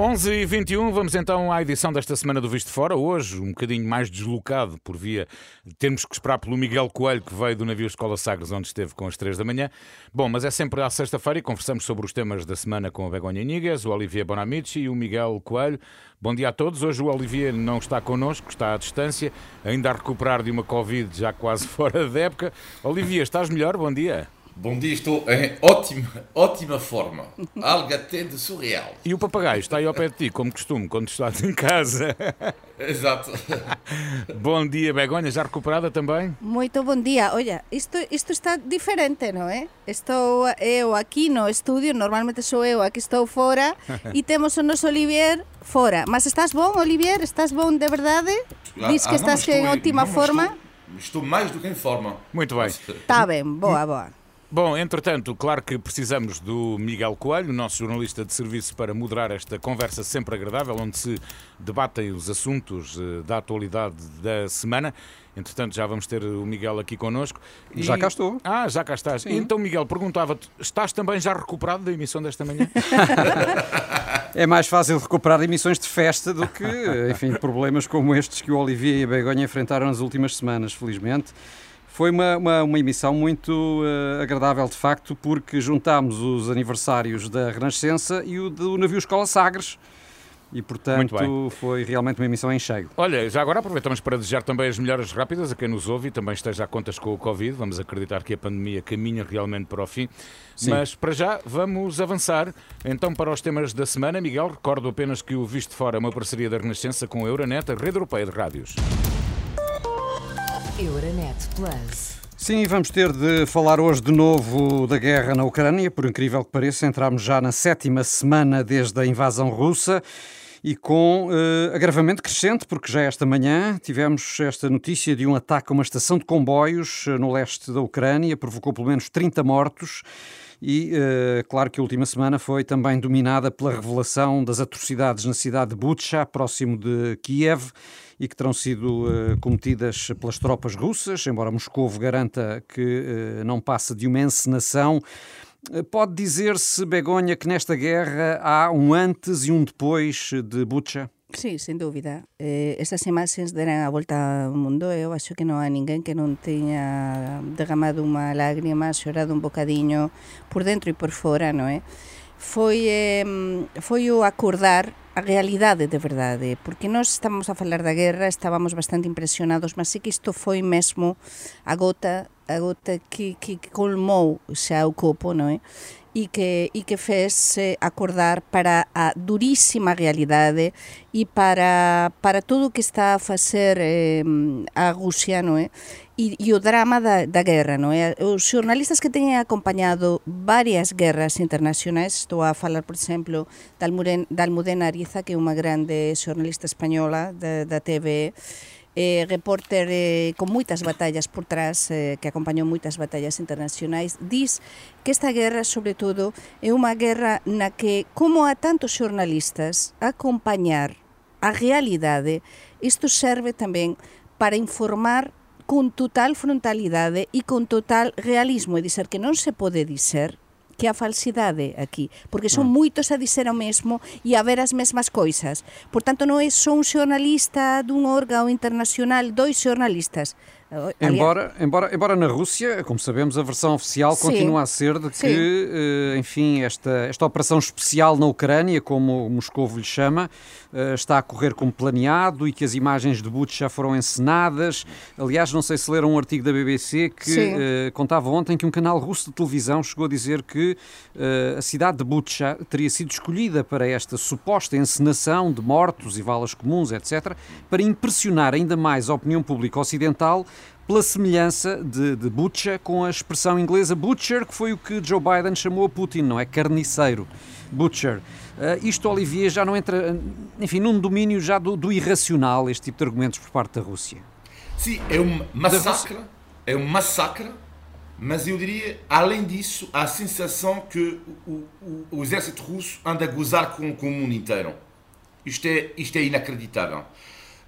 11 e 21 vamos então à edição desta semana do Visto Fora. Hoje, um bocadinho mais deslocado, por via de termos que esperar pelo Miguel Coelho, que veio do navio Escola Sagres, onde esteve com as 3 da manhã. Bom, mas é sempre à sexta-feira e conversamos sobre os temas da semana com a Begonha Nigues, o Olivier Bonamici e o Miguel Coelho. Bom dia a todos. Hoje o Olivier não está connosco, está à distância, ainda a recuperar de uma Covid já quase fora da época. Olivier, estás melhor? Bom dia. Bom dia, estou em ótima, ótima forma. Algo até de surreal. E o papagaio está aí ao pé de ti, como costume, quando estás em casa. Exato. bom dia, Begonha, já recuperada também? Muito bom dia. Olha, isto, isto está diferente, não é? Estou eu aqui no estúdio, normalmente sou eu, aqui estou fora, e temos o nosso Olivier fora. Mas estás bom, Olivier? Estás bom de verdade? Diz que ah, estás não, em ótima não, forma? Estou, estou, mais do que em forma. Muito bem. Está bem, boa, boa. Bom, entretanto, claro que precisamos do Miguel Coelho, nosso jornalista de serviço, para moderar esta conversa sempre agradável, onde se debatem os assuntos eh, da atualidade da semana. Entretanto, já vamos ter o Miguel aqui connosco. E... Já cá estou. Ah, já cá estás. Sim. Então, Miguel, perguntava-te, estás também já recuperado da emissão desta manhã? é mais fácil recuperar emissões de festa do que, enfim, problemas como estes que o Olivier e a Begonha enfrentaram nas últimas semanas, felizmente. Foi uma, uma, uma emissão muito uh, agradável, de facto, porque juntámos os aniversários da Renascença e o do navio Escola Sagres. E, portanto, foi realmente uma emissão em cheio. Olha, já agora aproveitamos para desejar também as melhoras rápidas a quem nos ouve e também esteja a contas com o Covid. Vamos acreditar que a pandemia caminha realmente para o fim. Sim. Mas, para já, vamos avançar então para os temas da semana. Miguel, recordo apenas que o Visto Fora é uma parceria da Renascença com a Euronet, a rede europeia de rádios. Euronet Plus. Sim, vamos ter de falar hoje de novo da guerra na Ucrânia. Por incrível que pareça, entramos já na sétima semana desde a invasão russa e com uh, agravamento crescente, porque já esta manhã tivemos esta notícia de um ataque a uma estação de comboios uh, no leste da Ucrânia, provocou pelo menos 30 mortos. E uh, claro que a última semana foi também dominada pela revelação das atrocidades na cidade de Bucha, próximo de Kiev e que terão sido uh, cometidas pelas tropas russas, embora Moscou garanta que uh, não passa de uma encenação. Pode dizer-se, Begonha, que nesta guerra há um antes e um depois de Bucha? Sí, sin dúbida. Eh, estas imaxes deran a volta ao mundo eu acho que non hai ninguén que non teña derramado unha lágrima, xorado un bocadiño por dentro e por fora, non é? foi, eh, foi o acordar a realidade de verdade, porque nós estamos a falar da guerra, estábamos bastante impresionados, mas sei que isto foi mesmo a gota a gota que, que, que colmou xa o copo, non é? e que, e que fez eh, acordar para a durísima realidade e para, para todo o que está a facer eh, a Rusia, non é? E, e o drama da, da guerra, non é? Os xornalistas que teñen acompañado varias guerras internacionais, estou a falar, por exemplo, da Almudena Ariza, que é unha grande xornalista española da, da TVE, eh, repórter eh, con moitas batallas por trás, eh, que acompañou moitas batallas internacionais, dis que esta guerra, sobre todo, é unha guerra na que, como a tantos xornalistas, acompañar a realidade, isto serve tamén para informar con total frontalidade e con total realismo, e dizer que non se pode dizer que a falsidade aquí, porque son mm. moitos a dizer o mesmo e a ver as mesmas coisas. Por tanto, non é só un xornalista dun órgão internacional, dois xornalistas, Embora, embora, embora na Rússia, como sabemos, a versão oficial Sim. continua a ser de que, uh, enfim, esta, esta operação especial na Ucrânia, como Moscou lhe chama, uh, está a correr como planeado e que as imagens de Butch já foram encenadas. Aliás, não sei se leram um artigo da BBC que uh, contava ontem que um canal russo de televisão chegou a dizer que a cidade de Butcha teria sido escolhida para esta suposta encenação de mortos e valas comuns, etc., para impressionar ainda mais a opinião pública ocidental pela semelhança de, de butcher com a expressão inglesa butcher, que foi o que Joe Biden chamou a Putin, não é? Carniceiro. Butcher. Uh, isto, Olivier, já não entra, enfim, num domínio já do, do, irracional, este tipo de argumentos por parte da Rússia. Sim, é um massacre, é um massacre, mas eu diria, além disso, a sensação que o, o, o exército russo anda a gozar com, com o mundo inteiro. Isto é, isto é inacreditável.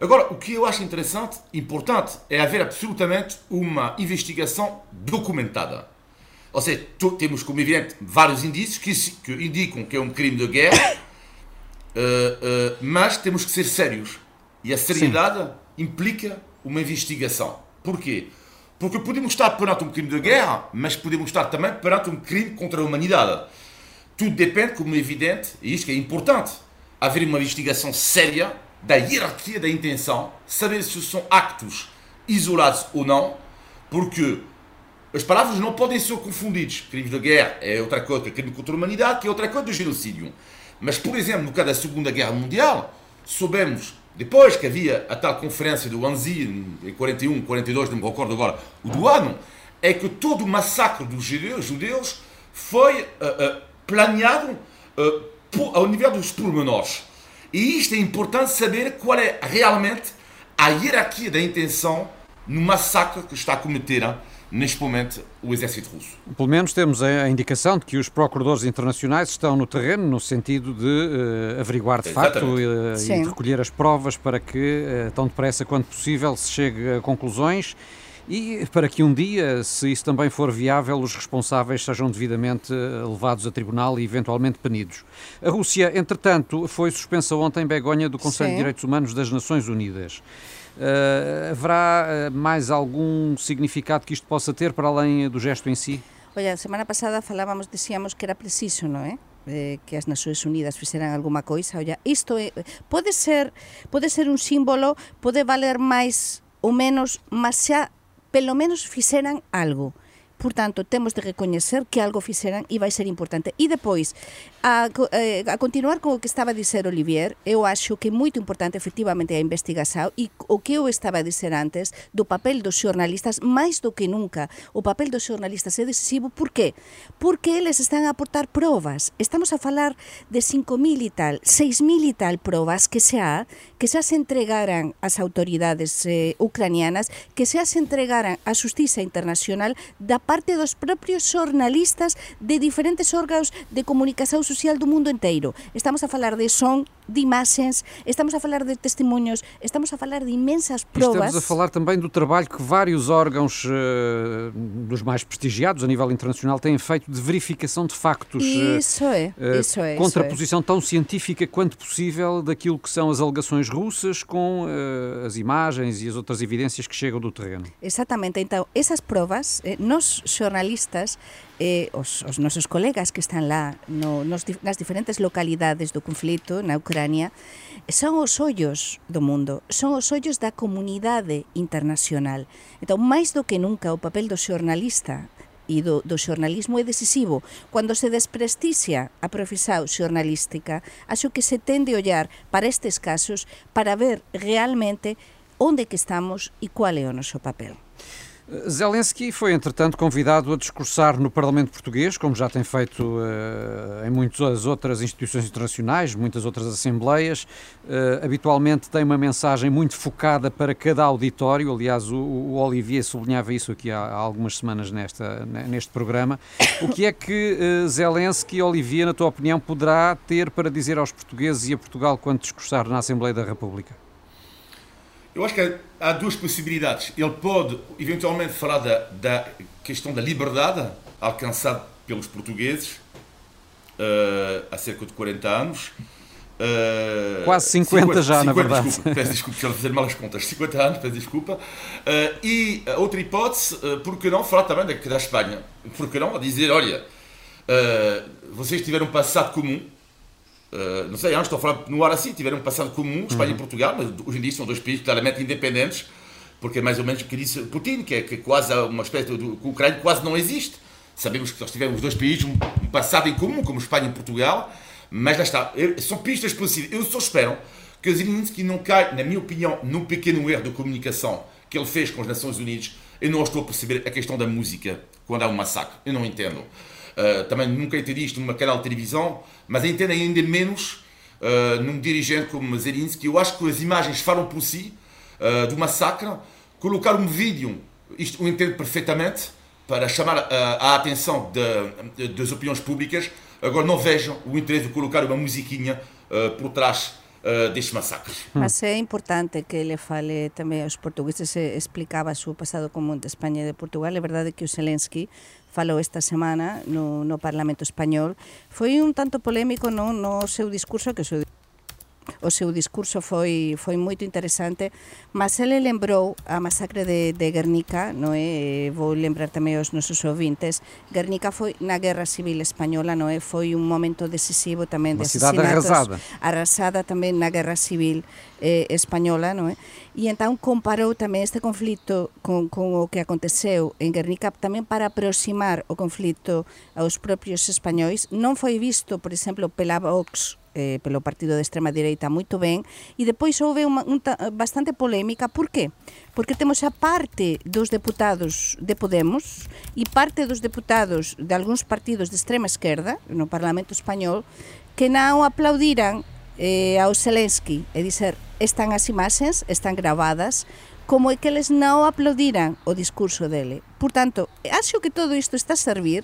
Agora, o que eu acho interessante, importante, é haver absolutamente uma investigação documentada. Ou seja, temos, como evidente, vários indícios que, que, indicam que é um crime de guerra uh, mas temos que ser sérios. E a seriedade Sim. implica uma investigação. Porquê? Porque podemos estar perante um crime de guerra, mas podemos estar também perante um crime contra a humanidade. Tudo depende, como é evidente, e isto é importante, haver uma investigação séria da hierarquia da intenção, saber se são actos isolados ou não, porque as palavras não podem ser confundidas. Crimes de guerra é outra coisa crime contra a humanidade, que é outra coisa do genocídio. Mas, por exemplo, no caso da Segunda Guerra Mundial, soubemos, depois que havia a tal conferência do Anzi, em 41, 42, não me recordo agora, o do ano, é que todo o massacre dos judeus foi uh, uh, planeado uh, ao nível dos pormenores. E isto é importante saber qual é realmente a hierarquia da intenção no massacre que está a cometer neste momento o exército russo. Pelo menos temos a indicação de que os procuradores internacionais estão no terreno no sentido de uh, averiguar de facto uh, e de recolher as provas para que, uh, tão depressa quanto possível, se chegue a conclusões e para que um dia, se isso também for viável, os responsáveis sejam devidamente levados a tribunal e eventualmente punidos. A Rússia, entretanto, foi suspensa ontem em Begonha do Conselho Sim. de Direitos Humanos das Nações Unidas. Uh, haverá uh, mais algum significado que isto possa ter para além do gesto em si? Olha, semana passada falávamos, dizíamos que era preciso, não é? Eh, que as Nações Unidas fixeran alguma coisa. Olha, isto é, pode ser pode ser un símbolo, pode valer máis ou menos, mas xa pelo menos fixeran algo. Por tanto, temos de recoñecer que algo fixeran e vai ser importante. E depois, a, eh, continuar con o que estaba a Olivier, eu axo que é moito importante efectivamente a investigación e o que eu estaba a antes do papel dos xornalistas, máis do que nunca, o papel dos xornalistas é decisivo, por qué? Porque eles están a aportar probas. Estamos a falar de 5.000 e tal, 6.000 e tal probas que xa que xa se entregaran ás autoridades eh, ucranianas, que xa se entregaran á Justiza Internacional da parte dos propios xornalistas de diferentes órganos de comunicación social do mundo inteiro. Estamos a falar de son, de imaxes, estamos a falar de testemunhos, estamos a falar de imensas provas. Estamos a falar também do trabalho que vários órgãos uh, dos mais prestigiados a nível internacional têm feito de verificação de factos. Isso é, uh, isso é. Contraposição é. tão científica quanto possível daquilo que são as alegações russas com uh, as imagens e as outras evidências que chegam do terreno. Exatamente, então essas provas, eh, nós xornalistas eh, os, os colegas que están lá no, nos, nas diferentes localidades do conflito na Ucrania son os ollos do mundo, son os ollos da comunidade internacional. Entón, máis do que nunca, o papel do xornalista e do, do xornalismo é decisivo. Cando se despresticia a profesao xornalística, acho que se tende a ollar para estes casos para ver realmente onde que estamos e cual é o noso papel. Zelensky foi, entretanto, convidado a discursar no Parlamento Português, como já tem feito uh, em muitas outras instituições internacionais, muitas outras assembleias. Uh, habitualmente tem uma mensagem muito focada para cada auditório. Aliás, o, o Olivier sublinhava isso aqui há, há, algumas semanas nesta, neste programa. O que é que uh, Zelensky, Olivier, na tua opinião, poderá ter para dizer aos portugueses e a Portugal quando discursar na Assembleia da República? Eu acho que há duas possibilidades. Ele pode, eventualmente, falar da, da questão da liberdade alcançada pelos portugueses uh, há cerca de 40 anos. Uh, Quase 50, 50 já, 50, na verdade. Desculpa, peço desculpa, estou a fazer mal as contas. 50 anos, peço desculpa. Uh, e outra hipótese, uh, por que não falar também da, da Espanha? Por que não dizer, olha, vocês tiveram um passado comum, Uh, não sei, estou a falar no ar assim, tiveram um passado comum, Espanha uhum. e Portugal, mas hoje em dia são dois países claramente independentes, porque é mais ou menos o que disse Putin, que é que quase uma espécie de. o Ucrânia quase não existe. Sabemos que nós tivemos dois países, um, um passado em comum, como Espanha e Portugal, mas lá está, são pistas possíveis. Eu só espero que Zelensky não caia, na minha opinião, num pequeno erro de comunicação que ele fez com as Nações Unidas. Eu não estou a perceber a questão da música quando há um massacre. Eu não entendo. Uh, também nunca entendi isto numa canal de televisão, mas entendo ainda menos uh, num dirigente como Zelensky. Eu acho que as imagens falam por si uh, do massacre. Colocar um vídeo, isto eu entendo perfeitamente, para chamar a atenção de, de, das opiniões públicas. Agora não vejam o interesse de colocar uma musiquinha por trás uh, destes massacres. Mas é importante que ele fale também aos portugueses, explicaba o passado común de España e de Portugal. É verdade que o Zelensky falou esta semana no, no Parlamento Español, foi un tanto polémico no, no seu discurso que o seu o seu discurso foi foi moito interesante, mas ele lembrou a masacre de, de Guernica, non é? Vou lembrar tamén aos nosos ouvintes, Guernica foi na Guerra Civil Española, non é? Foi un momento decisivo tamén de asesinatos. arrasada. Arrasada tamén na Guerra Civil eh, Española, non é? E entón comparou tamén este conflito con, con o que aconteceu en Guernica tamén para aproximar o conflito aos propios españois. Non foi visto, por exemplo, pela Vox eh, pelo partido de extrema direita moito ben e depois houve unha, un, bastante polémica por qué? Porque temos a parte dos deputados de Podemos e parte dos deputados de algúns partidos de extrema esquerda no Parlamento Español que non aplaudiran eh, ao Zelensky e dizer están as imaxes, están gravadas como é que eles non aplaudiran o discurso dele. Por tanto, acho que todo isto está a servir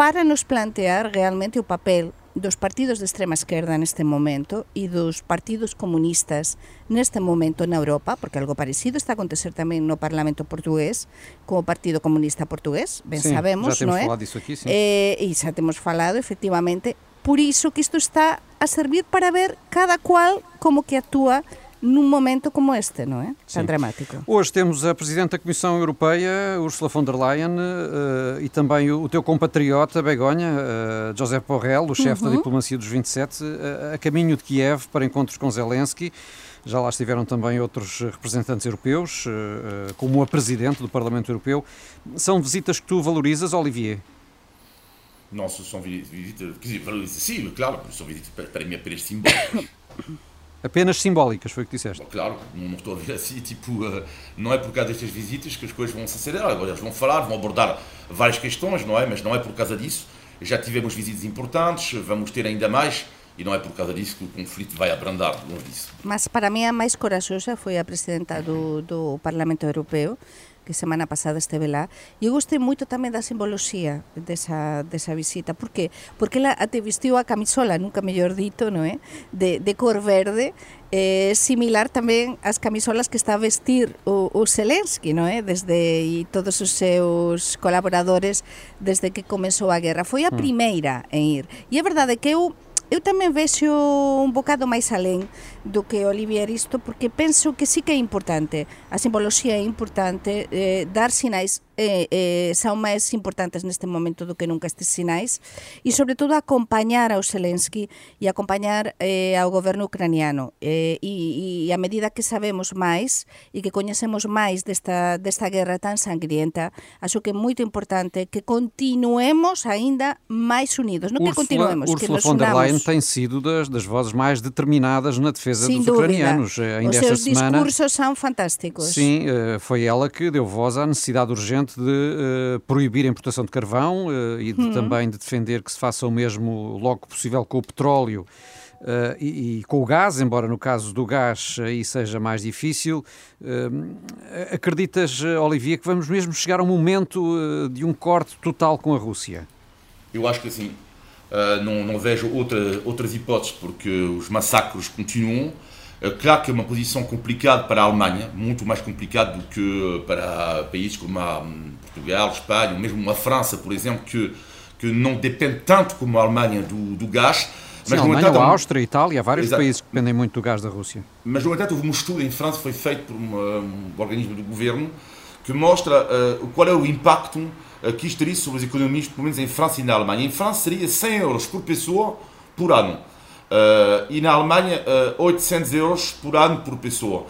para nos plantear realmente o papel dos partidos de extrema esquerda neste momento e dos partidos comunistas neste momento na Europa, porque algo parecido está a acontecer tamén no Parlamento portugués, co Partido Comunista Portugués, ben sim, sabemos, non é? Aqui, sim. Eh, e xa temos falado, efectivamente, por iso que isto está a servir para ver cada cual como que actúa num momento como este, não é? Tão dramático. Hoje temos a Presidente da Comissão Europeia, Ursula von der Leyen, uh, e também o, o, teu compatriota, Begonha, uh, José Borrell, o chefe uhum. da diplomacia dos 27, uh, a caminho de Kiev para encontros com Zelensky. Já lá estiveram também outros representantes europeus, como a Presidente do Parlamento Europeu. São visitas que tu valorizas, Olivier? Não, são visitas, quer dizer, sim, claro, são visitas para mim apenas simbólicas. Apenas simbólicas, foi o que disseste. Claro, não estou a ver assim, tipo, uh, não é por causa destas visitas que as coisas vão se acelerar. Agora eles vão falar, vão abordar várias questões, não é? Mas não é por causa disso. Já tivemos visitas importantes, vamos ter ainda mais. E não é por causa disso que o conflito vai abrandar, longe disso. Mas para mim a mais corajosa foi a presidenta do, do Parlamento Europeu, que semana pasada esteve lá, e eu gostei moito tamén da simboloxía desa, desa visita. Por que? Porque ela até vestiu a camisola, nunca mellor dito, non é? De, de cor verde, eh, similar tamén ás camisolas que está a vestir o, o Zelensky, non é? Desde e todos os seus colaboradores desde que comezou a guerra. Foi a mm. primeira en ir. E é verdade que eu eu tamén vexo un bocado máis alén do que Olivier isto, porque penso que sí que é importante, a simboloxía é importante, eh, dar sinais eh, eh, son máis importantes neste momento do que nunca estes sinais, e sobre todo acompañar ao Zelensky e acompañar eh, ao goberno ucraniano. Eh, e, e a medida que sabemos máis e que coñecemos máis desta, desta guerra tan sangrienta, acho que é moito importante que continuemos aínda máis unidos, non que continuemos, Ursula que nos von der Leyen tem sido das, das vozes mais determinadas na defesa defesa Sem dos dúvida. ucranianos. Eh, ainda Os esta seus semana, discursos são fantásticos. Sim, eh, foi ela que deu voz à necessidade urgente de uh, proibir a importação de carvão uh, e de, hum. também de defender que se faça o mesmo logo possível com o petróleo. Uh, e, e, com o gás, embora no caso do gás aí seja mais difícil. Uh, acreditas, Olivia, que vamos mesmo chegar a um momento uh, de um corte total com a Rússia? Eu acho que assim, Uh, não, não, vejo outra, outras hipóteses, porque os massacres continuam. Uh, claro que é uma posição complicada para a Alemanha, muito mais complicada do que para países como a hum, Portugal, Espanha, mesmo a França, por exemplo, que, que não depende tanto como a Alemanha do, do gás. Mas, Sim, a Alemanha, entanto, a Áustria, a Itália, vários exato. países que dependem muito do gás da Rússia. Mas, no entanto, houve um estudo em França, foi feito por um, um organismo do governo, que mostra uh, qual é o impacto que isto sobre as economias, pelo menos em França e na Alemanha. Em França seria 100 euros por pessoa por ano. Uh, e na Alemanha, uh, 800 euros por ano por pessoa.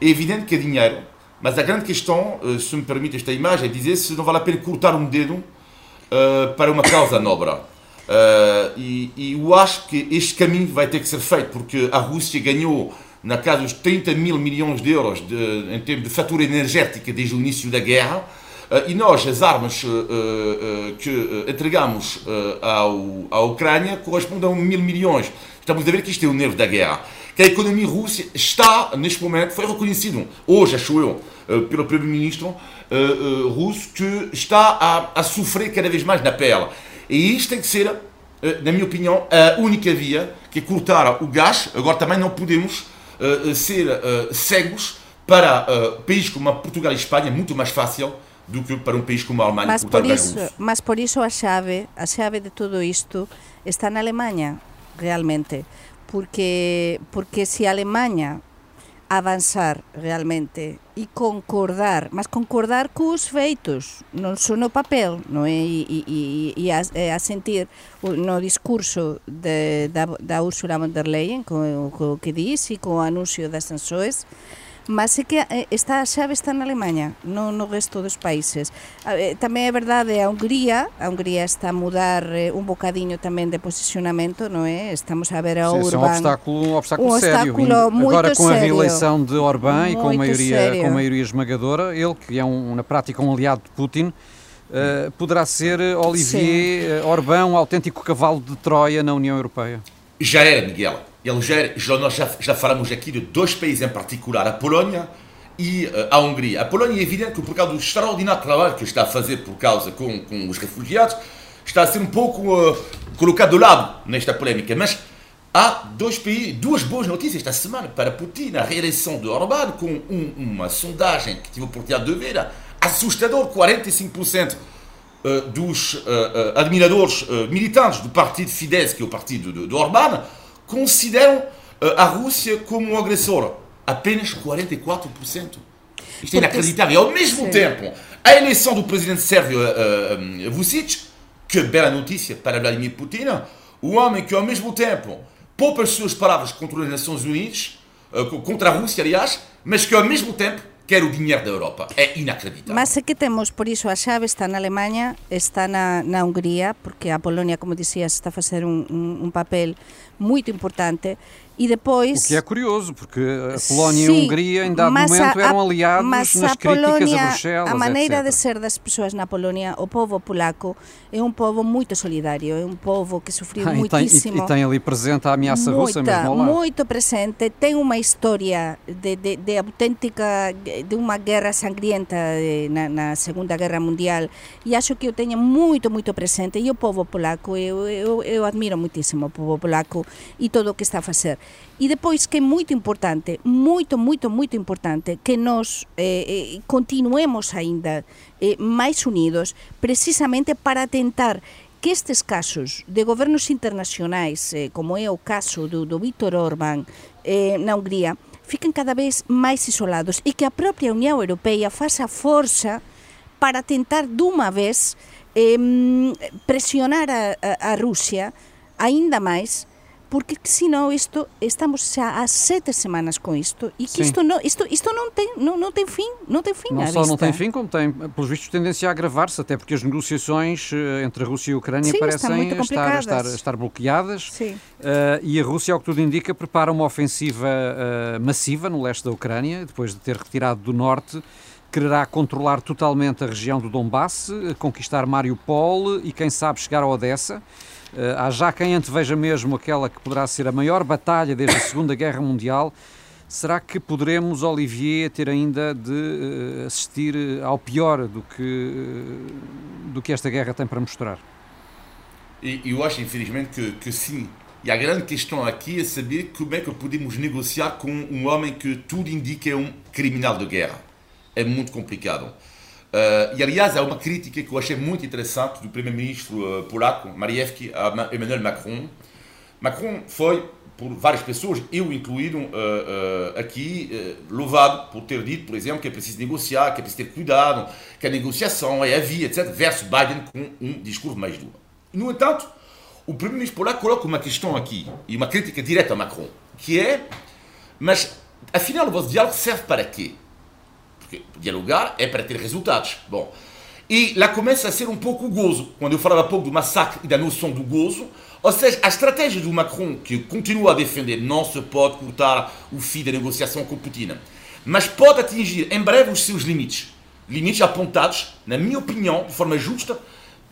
É evidente que é dinheiro, mas a grande questão, uh, se me permite esta imagem, é dizer se não vale a pena cortar um dedo para uma causa nobre. E, e, eu acho que este caminho vai ter que ser feito, porque a Rússia ganhou na casa dos 30 mil milhões de euros de, em termos de fatura energética desde o início da guerra. Uh, e nós, as armas uh, uh, que entregamos à Ucrânia correspondem a mil milhões. Estamos a ver que isto é o nervo da guerra. Que a economia russa está, neste momento, foi reconhecido, hoje, acho eu, pelo primeiro-ministro russo, que está a, a, sofrer cada vez mais na pele. E isto tem que ser, na minha opinião, a única via, que é cortar o gás. Agora também não podemos ser cegos para países como Portugal e Espanha, muito mais fácil do que para um país como a Alemanha. Mas por, isso, mas por isso a chave, a chave de tudo isto está na Alemanha, realmente. porque, porque se a Alemanha avanzar realmente e concordar, mas concordar cos feitos, non só no papel, non é? E, e, e, a, e a sentir no discurso de, da, da Ursula von der Leyen, co, co que diz e co anuncio das sanções, mas é que eh, está a xave está na Alemanha, non no resto dos países. Eh, tamén é verdade a Hungría, a Hungría está a mudar eh, un bocadiño tamén de posicionamento, non é? Estamos a ver a Sim, Orbán. É um obstáculo, um obstáculo um sério. Obstáculo Agora com a sério. reeleição de Orbán e com maioria, com maioria esmagadora, ele que é um, na prática um aliado de Putin, Uh, poderá ser Olivier Sim. Orbán um autêntico cavalo de Troia na União Europeia? Já era, Miguel. Ele já, nós já, já falamos aqui de dois países em particular, a Polónia e uh, a Hungria. A Polónia é evidente que por causa do extraordinário trabalho que está a fazer por causa com, com os refugiados, está a ser um pouco uh, colocado de lado nesta polémica. Mas há dois países, duas boas notícias esta semana para Putin. A reeleição de Orbán com um, uma sondagem que tive a oportunidade de ver, assustador, 45% uh, dos admiradores militantes do partido Fidesz, que é o partido de, de Orbán, consideram a Rússia como um agressor. Apenas 44%. Isto é inacreditável. E ao mesmo Sim. tempo, a eleição do presidente sérvio uh, uh, Vucic, que bela notícia para Vladimir Putin, o homem que ao mesmo tempo poupa as suas palavras contra as Nações Unidas, uh, contra a Rússia, aliás, mas que ao mesmo tempo quer o dinheiro da Europa. É inacreditável. Mas é que temos, por isso, a chave está na Alemanha, está na, na Hungria, porque a Polónia, como dizias, está a fazer um papel muito importante e depois... O que é curioso, porque a Polónia Sim, e a Hungria em dado momento eram aliados nas a críticas Polónia, a Bruxelas, A maneira etc. de ser das pessoas na Polónia, o povo polaco é um povo muito solidário, é um povo que sofreu ah, muitíssimo. E tem, e, tem, ali presente a ameaça muita, russa mesmo ao lado. Muito presente, tem uma história de, de, de autêntica, de uma guerra sangrienta na, na, Segunda Guerra Mundial e acho que eu tenho muito, muito presente e o povo polaco, eu, eu, eu admiro muitíssimo o povo polaco e todo o que está a fazer. E depois, que é muito importante, muito, muito, muito importante, que nós eh, eh, continuemos ainda eh, unidos, precisamente para tentar que estes casos de gobernos internacionais, eh, como é o caso do, do Vítor Orbán eh, na Hungría, fiquen cada vez máis isolados e que a propia Unión Europea faça forza para tentar dunha vez eh, presionar a, a, a Rusia ainda máis porque senão isto estamos já há sete semanas com isto e que Sim. isto não isto isto não tem não, não tem fim não tem fim não só vista. não tem fim como tem pelos vistos tendência a agravar-se até porque as negociações eh, entre a Rússia e a Ucrânia Sim, parecem estar, estar estar bloqueadas uh, e a Rússia ao que tudo indica prepara uma ofensiva uh, massiva no leste da Ucrânia depois de ter retirado do norte quererá controlar totalmente a região do Donbass, conquistar Mariupol e quem sabe chegar a Odessa. Uh, há já quem anteveja mesmo aquela que poderá ser a maior batalha desde a Segunda Guerra Mundial. Será que poderemos, Olivier, ter ainda de uh, assistir ao pior do que, do que esta guerra tem para mostrar? Eu acho, infelizmente, que, que sim. E a grande questão aqui é saber como é que podemos negociar com um homem que tudo indica é um criminal de guerra. É muito complicado. Uh, e aliás, há uma crítica que eu achei muito interessante do primeiro-ministro uh, polaco, Marievski, a Emmanuel Macron. Macron foi, por várias pessoas, eu incluído, uh, aqui, louvado por ter dito, por exemplo, que é preciso negociar, que é preciso ter cuidado, que a negociação é a via, etc., versus Biden com um discurso mais duro. No entanto, o primeiro-ministro polaco coloca uma questão aqui, e uma crítica direta a Macron, que é, mas afinal o vosso diálogo serve para quê? Porque dialogar é para ter resultados. Bom, e lá começa a ser um pouco gozo, quando eu falava pouco do massacre e da noção do gozo, ou seja, a estratégia do Macron, que continua a defender, não se pode cortar o fio da negociação com Putin, mas pode atingir em breve os seus limites. Limites apontados, na minha opinião, de forma justa,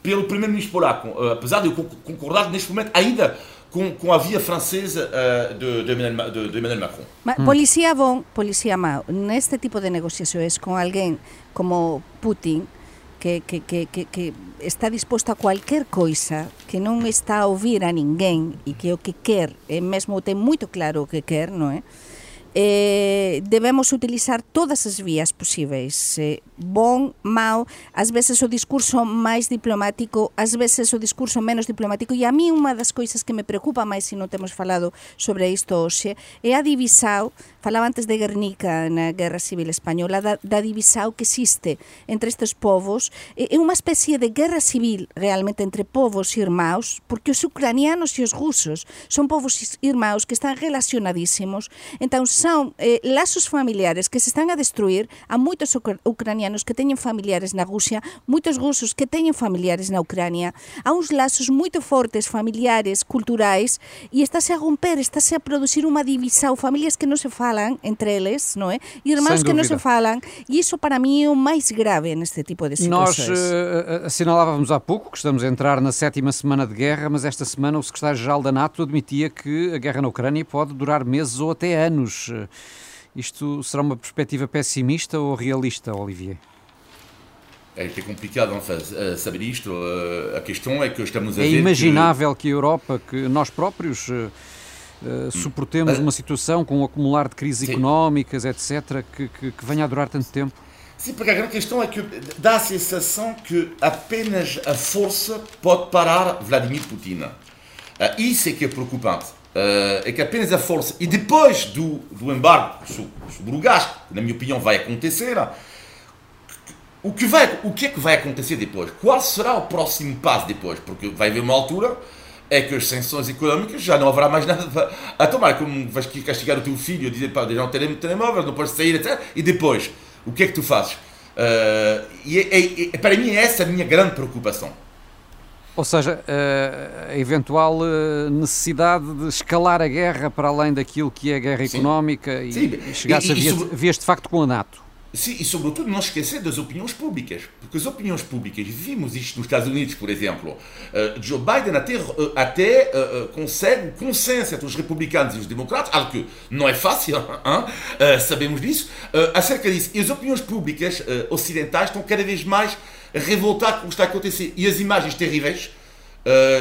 pelo primeiro-ministro polaco. Uh, apesar de eu concordar neste momento ainda com, com a via francesa uh, de, de, Emmanuel, de, de Emmanuel Macron. Ma, mm. Policía bom, policía mau. Neste tipo de negociações com alguém como Putin, que, que, que, que, que está disposto a qualquer coisa, que non está a ouvir a ninguén e que o que quer, é mesmo ten moito claro o que quer, non é? eh, debemos utilizar todas as vías posíveis eh, bon, mau ás veces o discurso máis diplomático ás veces o discurso menos diplomático e a mí unha das coisas que me preocupa máis se non temos falado sobre isto hoxe é a divisao, falaba antes de Guernica na Guerra Civil Española da, da divisao que existe entre estes povos é unha especie de guerra civil realmente entre povos irmãos porque os ucranianos e os rusos son povos irmãos que están relacionadísimos entón son eh, lazos familiares que se están a destruir a moitos ucranianos que teñen familiares na Rusia, moitos rusos que teñen familiares na Ucrania, há uns lazos moito fortes familiares, culturais, e estáse a romper, estáse a producir unha divisão, familias que non se falan entre eles, non é? E irmãos que non se falan, e iso para mí é o máis grave neste tipo de situações. Nós uh, assinalávamos há pouco que estamos a entrar na sétima semana de guerra, mas esta semana o secretário-geral da NATO admitia que a guerra na Ucrânia pode durar meses ou até anos. Isto será uma perspectiva pessimista ou realista, Olivier? É, é complicado enfin, saber isto. A questão é que estamos a é ver. É imaginável que... que... a Europa, que nós próprios. Uh, suportemos uma situação com um acumular de crises Sim. económicas, etc., que, que, que venha a durar tanto tempo? Sim, porque a grande questão é que dá a sensação que apenas a força pode parar Vladimir Putin. Isso é que é preocupante. Uh, é que apenas a força, e depois do, do embargo sobre o gás, que na minha opinião vai acontecer, o que, vai, o que é que vai acontecer depois? Qual será o próximo passo depois? Porque vai haver uma altura é que as sanções económicas já não haverá mais nada a tomar, como vais castigar o teu filho, dizer para não ter telemóvel, não podes sair, etc. E depois, o que é que tu fazes? Uh, e é, é, para mim, é essa a minha grande preocupação. Ou seja, a eventual eh, necessidade de escalar a guerra para além daquilo que é a guerra Sim. económica e, Sim. chegar-se a vias, de facto com a NATO. Sim, e sobretudo não esquecer das opiniões públicas, porque as opiniões públicas, vimos isto nos Estados Unidos, por exemplo, uh, Joe Biden até, uh, até uh, consegue consenso entre os republicanos e os democratas, algo que não é fácil, hein? sabemos disso, acerca disso. E as opiniões públicas ocidentais estão cada vez mais revoltadas com o que está a acontecer. E as imagens terríveis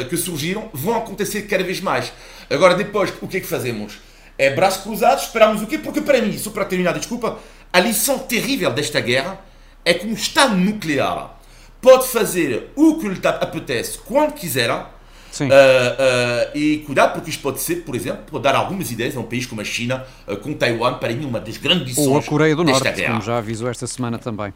que surgiram vão acontecer cada vez mais. Agora, depois, o que é que fazemos? É braços cruzados, esperamos o quê? Porque para mim, só para terminar, desculpa, a lição terrível desta guerra é que um Estado nuclear pode fazer o que lhe apetece quando quiser. Uh, uh, e cuidado, porque isto pode ser, por exemplo, pode dar algumas ideias a um país como a China, uh, com Taiwan, para mim, uma das grandes lições. Ou a Coreia do Norte, guerra. como já avisou esta semana também.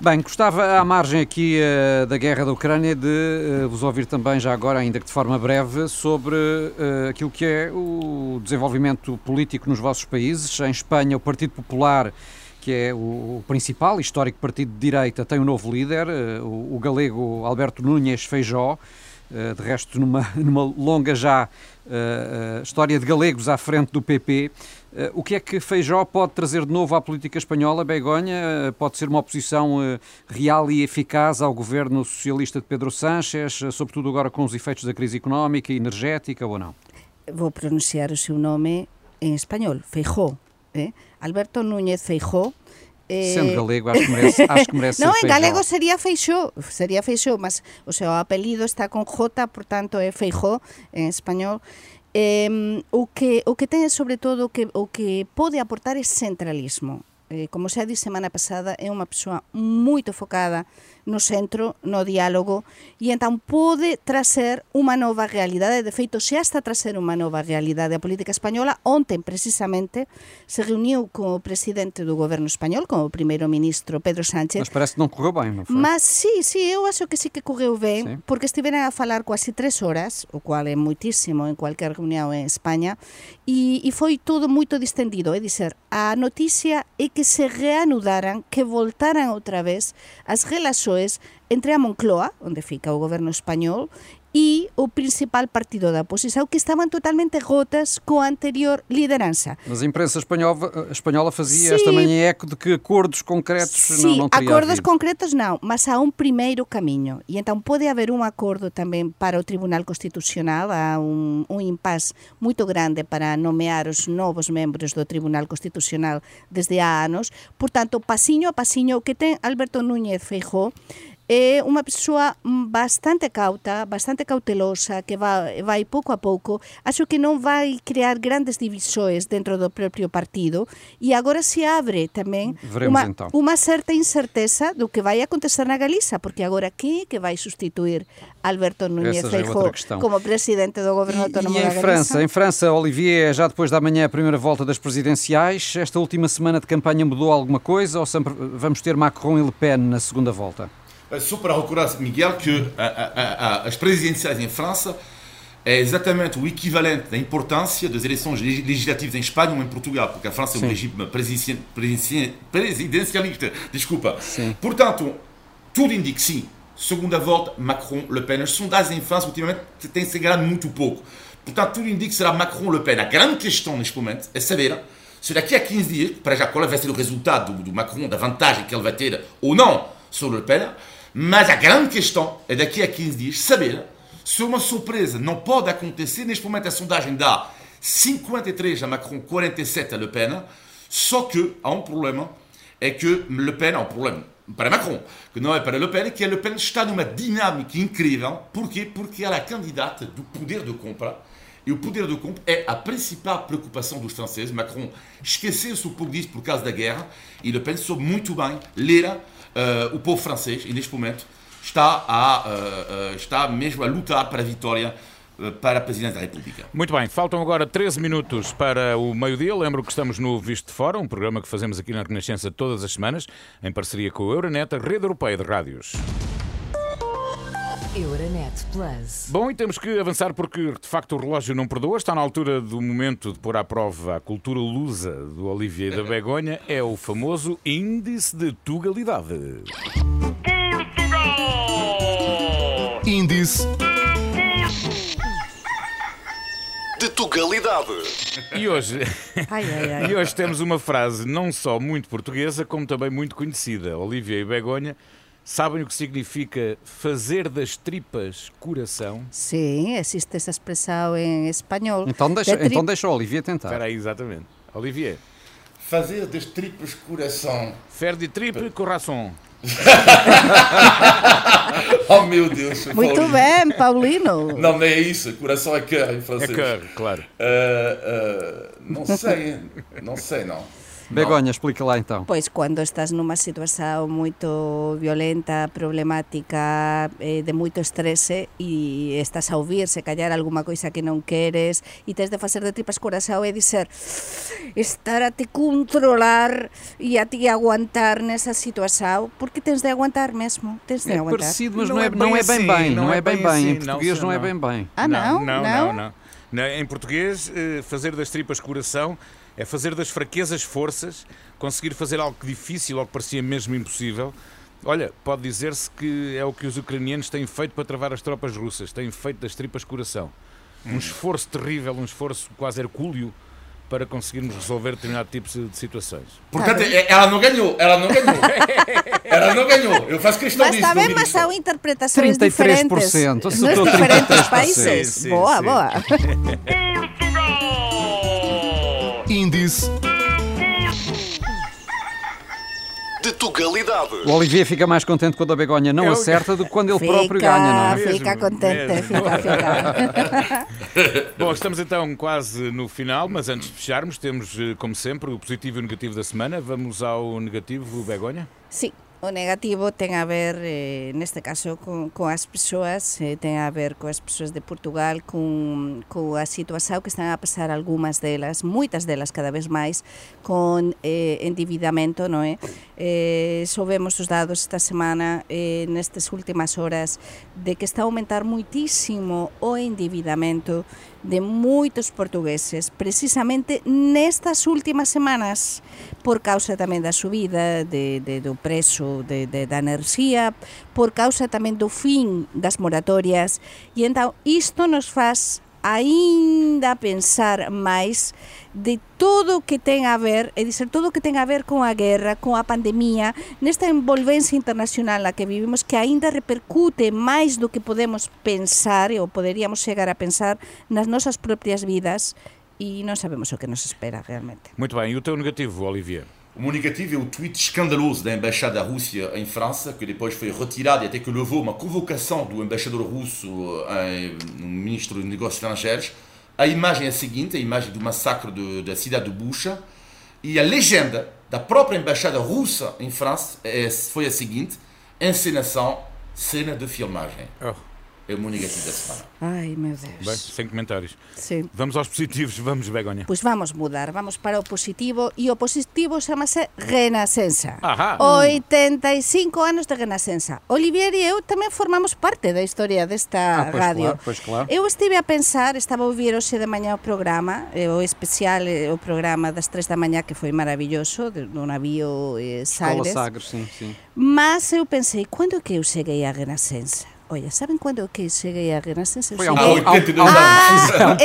Bem, gostava, à margem aqui uh, da guerra da Ucrânia, de uh, vos ouvir também, já agora, ainda que de forma breve, sobre uh, aquilo que é o desenvolvimento político nos vossos países. Em Espanha, o Partido Popular, que é o, o principal histórico partido de direita, tem um novo líder, o, o, galego Alberto Núñez Feijó. De resto, numa, numa longa já história de galegos à frente do PP. Eh, o que é que Feijó pode trazer de novo à política espanhola, Begonha? Eh, pode ser uma oposição eh, real e eficaz ao governo socialista de Pedro Sánchez, sobretudo agora com os efeitos da crise económica e energética, ou não? Vou pronunciar o seu nome em espanhol, Feijó. Eh? Alberto Núñez Feijó Eh... Sendo galego, acho que merece, acho que merece galego sería Feixó, sería Feixó, mas o seu apelido está con J, portanto é Feijó en español. Eh, o que o que ten sobre todo o que o que pode aportar é centralismo. Eh, como xa di semana pasada, é unha persoa moito focada no centro no diálogo e entón pode traser unha nova realidade, de feito xa está a traser unha nova realidade a política española. ontem, precisamente se reuniu con o presidente do goberno español, con o primeiro ministro Pedro Sánchez. Mas parece que non correu ben, non foi? Mas sí, sí, eu acho que sí que correu ben, sí. porque estiveran a falar quasi tres horas, o cual é moitísimo en cualquier reunión en España, e, e foi todo moito distendido, é dizer, a noticia é que se reanudaran, que voltaran outra vez as relaxoes persoes entre a Moncloa, onde fica o goberno español, e o principal partido da oposição que estavam totalmente rotas com a anterior liderança. Mas a imprensa espanhola, espanhola fazia Sim. esta manhã eco de que acordos concretos Sim, não, não teria acordos havido. concretos não, mas há um primeiro caminho. E então pode haver um acordo também para o Tribunal Constitucional, há um, um impasse muito grande para nomear os novos membros do Tribunal Constitucional desde há anos. Portanto, passinho a passinho, o que tem Alberto Núñez Feijó é unha persoa bastante cauta, bastante cautelosa, que vai, vai pouco a pouco. Acho que non vai crear grandes divisões dentro do propio partido e agora se abre tamén unha, então. certa incerteza do que vai acontecer na Galiza, porque agora que que vai sustituir Alberto Núñez Feijóo como presidente do governo autónomo e, e em da França, em França, Olivier, já depois da manhã a primeira volta das presidenciais, esta última semana de campanha mudou alguma coisa ou sempre vamos ter Macron e Le Pen na segunda volta? Só para recordar, Miguel, que a, a, a, as presidenciais em França é exatamente o equivalente da importância das eleições legislativas em Espanha ou em Portugal, porque a França Sim. é um regime presidencialista. Desculpa. Sim. Portanto, tudo indica sim. Segunda volta, Macron-Le Pen. As sondagens em França, ultimamente, têm se enganado muito pouco. Portanto, tudo indica que será Macron-Le Pen. A grande questão neste momento é saber se daqui a 15 dias, para já qual vai ser o resultado do, do Macron, da vantagem que ele vai ter ou não sobre Le Pen, mas a grande questão é daqui a 15 dias saber se uma surpresa não pode acontecer. Neste momento a sondagem dá 53 a Macron, 47 a Le Pen, só que há um problema, é que Le Pen há um problema para Macron, que não é para Le Pen, que Le Pen está numa dinâmica incrível. Porquê? Porque ela é candidata do poder de compra e o poder de compra é a principal preocupação dos franceses. Macron esqueceu-se um pouco disso por causa da guerra e Le Pen soube muito bem ler uh, o povo francês neste momento está, a, uh, uh, está mesmo a lutar para a vitória para a Presidência da República. Muito bem, faltam agora 13 minutos para o meio-dia. Lembro que estamos no Visto de Fora, um programa que fazemos aqui na Renascença todas as semanas, em parceria com a Euronet, a rede europeia de rádios. Euronet Plus. Bom, e temos que avançar porque de facto o relógio não perdoa. Está na altura do momento de pôr à prova a cultura lusa do Olivier da Begonha. É o famoso Índice de Tugalidade. Portugal! Índice de Tugalidade. E hoje, ai, ai, ai. e hoje temos uma frase não só muito portuguesa, como também muito conhecida. Olivier e Begonha Sabem o que significa fazer das tripas coração? Sim, existe essa expressão em espanhol. Então deixa, de então deixa o Olivier tentar. Espera aí, exatamente. Olivier. Fazer das tripas coração. Faire de tripe coração. oh meu Deus. Muito Paulino. bem, Paulino. Não, não é isso. Coração é cœur em francês. É cœur, claro. Uh, uh, não sei, não sei, não. Begonha, explica lá então. Pois quando estás numa situação muito violenta, problemática, eh, de moito estrese e estás a ouvir se callar alguma coisa que non queres e tens de facer de tripas corazón e dizer estar a te controlar e a ti aguantar nesa situação porque tens de aguantar mesmo, tens de é aguantar. parecido, mas não, não é, não é bem assim, bem, não, é bem bem, em português não, é bem bem. Ah, não? Não, não, não. não. Em português, eh, fazer das tripas coração é fazer das fraquezas forças, conseguir fazer algo difícil, algo que parecia mesmo impossível. Olha, pode dizer-se que é o que os ucranianos têm feito para travar as tropas russas, têm feito das tripas coração. Um hum. esforço terrível, um esforço quase hercúleo para conseguirmos resolver determinado tipo de situações. Portanto, é, ela não ganhou, ela não ganhou. ela não ganhou. Eu faço questão mas disso. Mas também mas são interpretações 33%, diferentes nos diferentes países. Sim, sim, boa, sim. boa. Índice de Tugalidade. O Olivier fica mais contente quando a Begonha não Eu... acerta do que quando ele fica, próprio ganha, não é? Fica contente, mesmo. fica, fica. Bom, estamos então quase no final, mas antes de fecharmos, temos, eh, como sempre, o positivo e o negativo da semana. Vamos ao negativo, Begonha? Sim. O negativo ten a ver, eh, neste caso, con, con as persoas, eh, ten a ver coas persoas de Portugal, con, con a situación que están a pasar algunhas delas, moitas delas cada vez máis, con eh, endividamento, non é? Eh? eh, soubemos os dados esta semana eh, nestas últimas horas de que está a aumentar muitísimo o endividamento de moitos portugueses precisamente nestas últimas semanas por causa tamén da subida de, de, do preço de, de, da enerxía por causa tamén do fin das moratorias e entao isto nos faz aínda pensar máis de todo o que ten a ver, é dizer, todo o que ten a ver con a guerra, con a pandemia, nesta envolvencia internacional na que vivimos que aínda repercute máis do que podemos pensar ou poderíamos chegar a pensar nas nosas propias vidas e non sabemos o que nos espera realmente. Muito bem, e o teu negativo, Olivier? O negativo é o tweet escandaloso da embaixada da Rússia em França, que depois foi retirado e até que levou uma convocação do embaixador russo, no ministro dos Negócios Estrangeiros. A imagem é a seguinte, a imagem do massacre de, da cidade de Bucha, e a legenda da própria embaixada russa em França é, foi a seguinte, encenação, cena de filmagem. Oh é o meu negativo da semana. Ai, meu Deus. Bem, sem comentários. Sim. Vamos aos positivos, vamos, Begonha. Pois vamos mudar, vamos para o positivo e o positivo chama-se Renascença. Ajá. 85 anos de Renascença. Olivier e eu também formamos parte da história desta ah, pois rádio. Claro, pois claro. Eu estive a pensar, estava a ouvir hoxe de manhã o programa, eh, o especial, eh, o programa das 3 da manhã que foi maravilhoso, do navio eh, Sagres. Escola Sagres, sim, sim. Mas eu pensei, quando que eu cheguei à Renascença? Olha, sabem quando eu que cheguei à Renascença? Foi há 82 anos. Ah,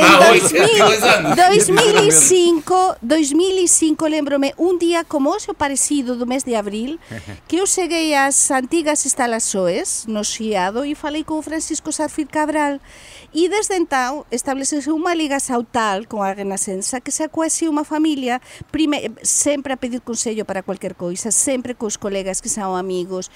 em 2005, 2005 lembro-me, um dia como hoje, parecido do mês de abril, que eu cheguei às antigas instalações no Chiado e falei com o Francisco Sarfir Cabral. E desde então estabeleceu uma ligação tal com a Renascença que se quase uma família, prime, sempre a pedir conselho para qualquer coisa, sempre com os colegas que são amigos,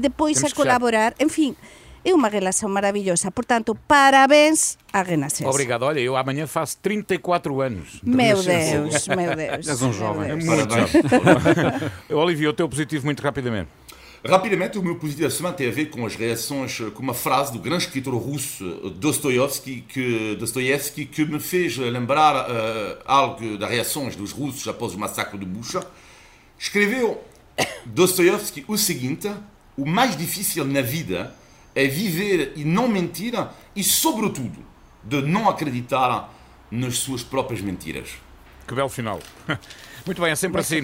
depois Temos a colaborar, enfim é uma relação maravilhosa. Portanto, parabéns à Renascença. Obrigado. Olha, eu amanhã faço 34 anos. De meu Deus, meu Deus. És um jovem. É muito jovem. Olivia, o teu positivo muito rapidamente. Rapidamente, o meu positivo da semana tem a ver com as reações, com uma frase do grande escritor russo Dostoevsky que, Dostoevsky, que me fez lembrar uh, algo das reações dos russos após o massacre de Bucha. Escreveu Dostoevsky o seguinte: o mais difícil na vida é viver e não mentir e, sobretudo, de não acreditar nas suas próprias mentiras. Que belo final. Muito bem, é sempre assim.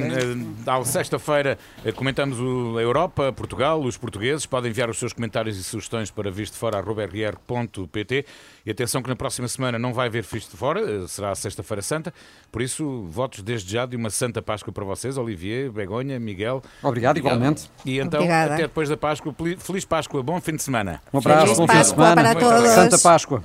Na sexta-feira eh, comentamos a Europa, Portugal, os portugueses. Podem enviar os seus comentários e sugestões para vistefora.pt e atenção que na próxima semana não vai haver Visto de Fora, eh, será a Sexta-feira Santa. Por isso, votos desde já de uma Santa Páscoa para vocês, Olivier, Begonha, Miguel. Obrigado, igualmente. E então, Obrigada. até depois da Páscoa. Feliz Páscoa, bom fim de semana. Um abraço, Feliz bom fim de semana. Para todos. Santa Páscoa.